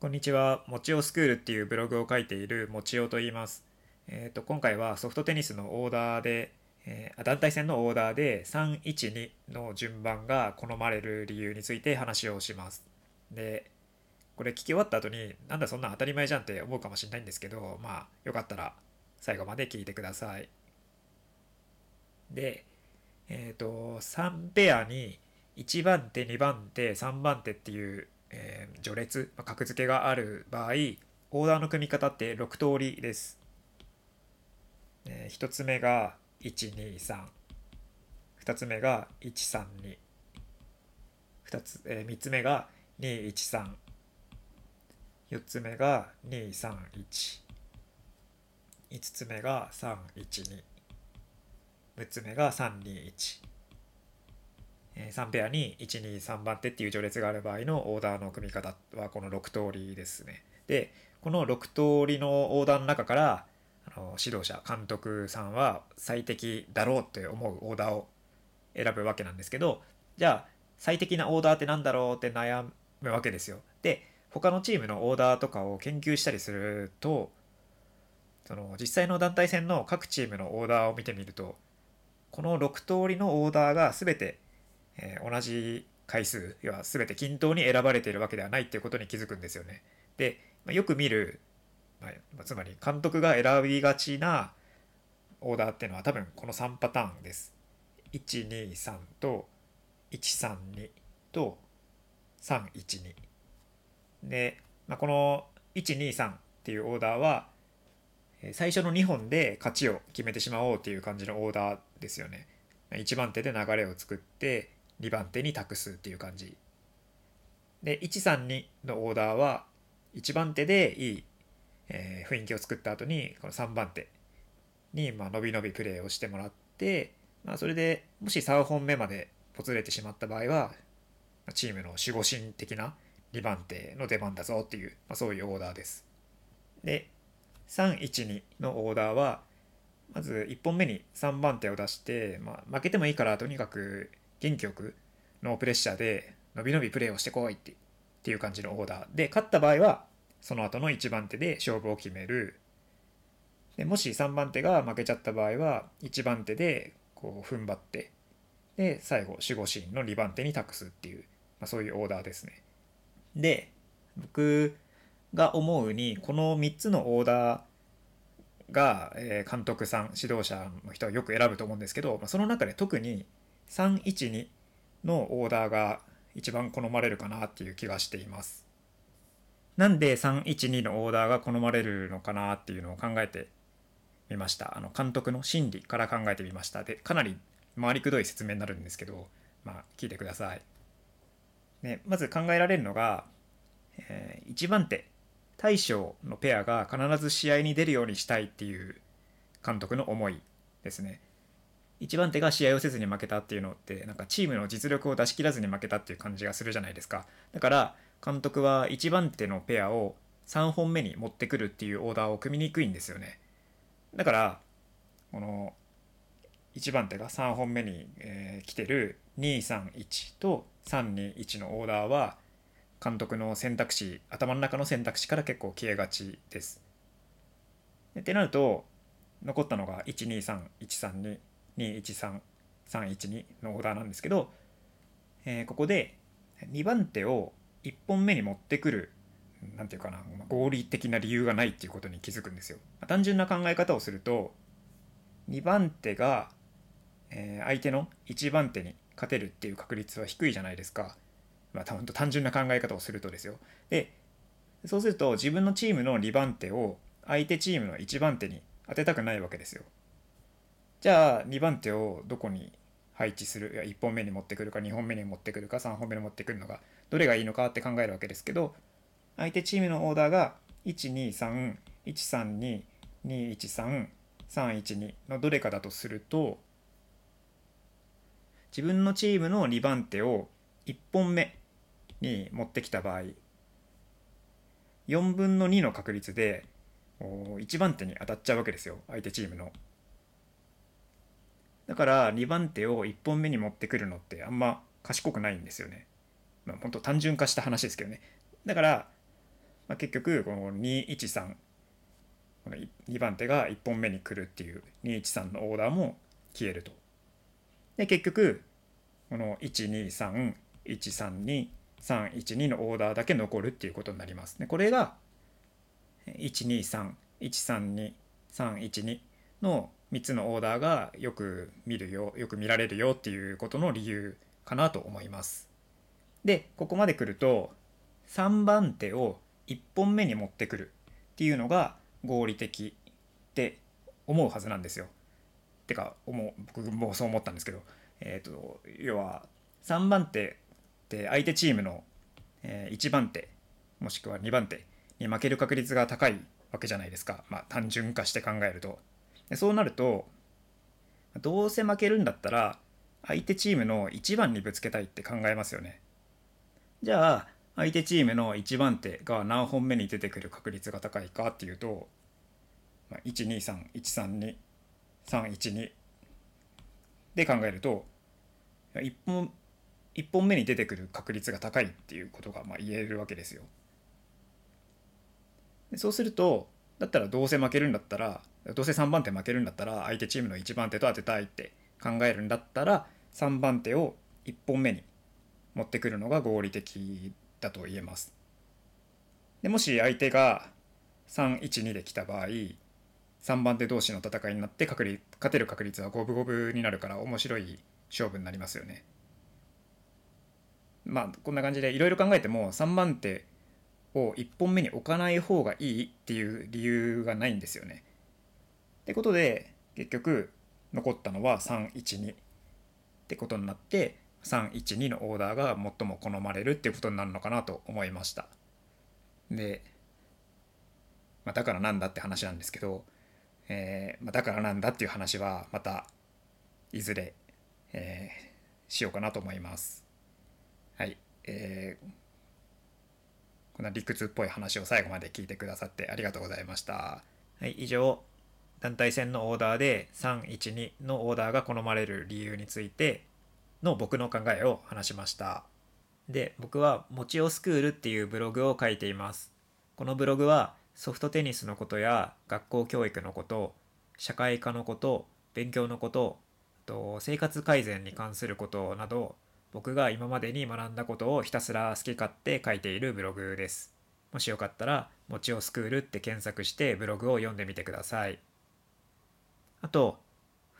こんにちは。もちおスクールっていうブログを書いているもちおと言います。えっ、と、今回はソフトテニスのオーダーで、えー団体戦のオーダーで312の順番が好まれる理由について話をします。で、これ聞き終わった後に、なんだそんな当たり前じゃんって思うかもしれないんですけど、まあ、よかったら最後まで聞いてください。で、えっ、と、3ペアに1番手、2番手、3番手っていう、えー序列、まあ格付けがある場合、オーダーの組み方って6通りです。え1つ目が123、2つ目が132、2つ、え3つ目が213、4つ目が231、5つ目が312、6つ目が321。3ペアに123番手っていう序列がある場合のオーダーの組み方はこの6通りですね。でこの6通りのオーダーの中からあの指導者監督さんは最適だろうって思うオーダーを選ぶわけなんですけどじゃあ最適なオーダーってなんだろうって悩むわけですよ。で他のチームのオーダーとかを研究したりするとその実際の団体戦の各チームのオーダーを見てみるとこの6通りのオーダーが全てえー同じ回数要は全て均等に選ばれているわけではないっていうことに気づくんですよね。で、まあよく見る、まあつまり監督が選びがちなオーダーっていうのは多分この3パターンです。123と132と312。で、まあ、この123っていうオーダーは最初の2本で勝ちを決めてしまおうっていう感じのオーダーですよね。1番手で流れを作って2番手に託すっていう感じ。で132のオーダーは1番手でいい、えー雰囲気を作った後にこの3番手にまあ伸び伸びプレーをしてもらって、まあ、それでもし3本目までぽつれてしまった場合はチームの守護神的な2番手の出番だぞっていう、まあ、そういうオーダーです。で312のオーダーはまず1本目に3番手を出して、まあ、負けてもいいからとにかく元気よくノープレッシャーで伸び伸びプレーをしてこいってっていう感じのオーダー。で勝った場合はその後の1番手で勝負を決める。でもし3番手が負けちゃった場合は1番手でこう踏ん張ってで最後守護神の2番手に託すっていう、まあ、そういうオーダーですね。で僕が思うにこの3つのオーダーが、監督さん指導者の人はよく選ぶと思うんですけど、まあ、その中で特に312のオーダーが一番好まれるかなっていう気がしています。なんで312のオーダーが好まれるのかなっていうのを考えてみました。あの監督の心理から考えてみました。でかなり回りくどい説明になるんですけど、まあ、聞いてください。ね、まず考えられるのが、え1番手大将のペアが必ず試合に出るようにしたいっていう監督の思いですね。1番手が試合をせずに負けたっていうのってなんかチームの実力を出し切らずに負けたっていう感じがするじゃないですか。だから監督は1番手のペアを3本目に持ってくるっていうオーダーを組みにくいんですよね。だからこの1番手が3本目に、えー来てる231と321のオーダーは監督の選択肢頭の中の選択肢から結構消えがちです。ってなると残ったのが12313に213312のオーダーなんですけど、えーここで2番手を1本目に持ってくるなんていうかな合理的な理由がないっていうことに気づくんですよ。単純な考え方をすると2番手が、えー相手の1番手に勝てるっていう確率は低いじゃないですか。まあ、たほんと単純な考え方をするとですよ。で、そうすると自分のチームの2番手を相手チームの1番手に当てたくないわけですよ。じゃあ2番手をどこに配置する？いや1本目に持ってくるか2本目に持ってくるか3本目に持ってくるのがどれがいいのかって考えるわけですけど相手チームのオーダーが12313213312のどれかだとすると自分のチームの2番手を1本目に持ってきた場合4分の2の確率で1番手に当たっちゃうわけですよ相手チームの。だから2番手を1本目に持ってくるのってあんま賢くないんですよね。まあ本当単純化した話ですけどね。だからまあ、結局この213この2番手が1本目に来るっていう213のオーダーも消えると。で結局この12313231のオーダーだけ残るっていうことになります。でこれが12313231の3つのオーダーがよく見るよよく見られるよっていうことの理由かなと思います。でここまで来ると3番手を1本目に持ってくるっていうのが合理的って思うはずなんですよ。てか思う僕もそう思ったんですけど、えーと、要は3番手って相手チームの、1番手もしくは2番手に負ける確率が高いわけじゃないですか、まあ、単純化して考えると。そうなるとどうせ負けるんだったら相手チームの1番にぶつけたいって考えますよね。じゃあ相手チームの1番手が何本目に出てくる確率が高いかっていうと、まあ、12313231で考えると1本 ,1 本目に出てくる確率が高いっていうことがまあ言えるわけですよ。そうするとだったらどうせ負けるんだったらどうせ3番手負けるんだったら相手チームの1番手と当てたいって考えるんだったら3番手を1本目に持ってくるのが合理的だと言えます。でもし相手が312で来た場合3番手同士の戦いになって確率勝てる確率は五分五分になるから面白い勝負になりますよね。まあこんな感じでいろいろ考えても3番手を1本目に置かない方がいいっていう理由がないんですよね。ってことで結局残ったのは312ってことになって312のオーダーが最も好まれるっていうことになるのかなと思いました。で、まあ、だからなんだって話なんですけど、えーまあ、だからなんだっていう話はまたいずれ、えー、しようかなと思います。はい。えー、こんな理屈っぽい話を最後まで聞いてくださってありがとうございました。はい、以上、団体戦のオーダーで312のオーダーが好まれる理由についての僕の考えを話しました。で、僕はもちおスクールっていうブログを書いています。このブログはソフトテニスのことや学校教育のこと、社会科のこと、勉強のこと、と生活改善に関することなど、僕が今までに学んだことをひたすら好き勝手書いているブログです。もしよかったら、もちおスクールって検索してブログを読んでみてください。あと、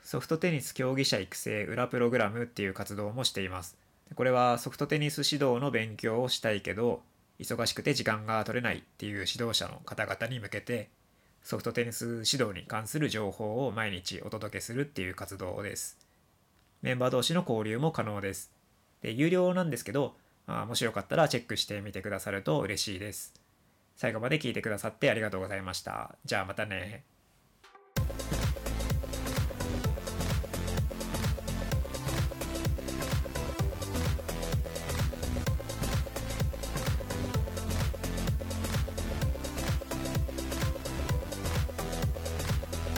ソフトテニス競技者育成裏プログラムっていう活動もしています。これはソフトテニス指導の勉強をしたいけど、忙しくて時間が取れないっていう指導者の方々に向けて、ソフトテニス指導に関する情報を毎日お届けするっていう活動です。メンバー同士の交流も可能です。で、有料なんですけど、あもしよかったらチェックしてみてくださると嬉しいです。最後まで聞いてくださってありがとうございました。じゃあまたね。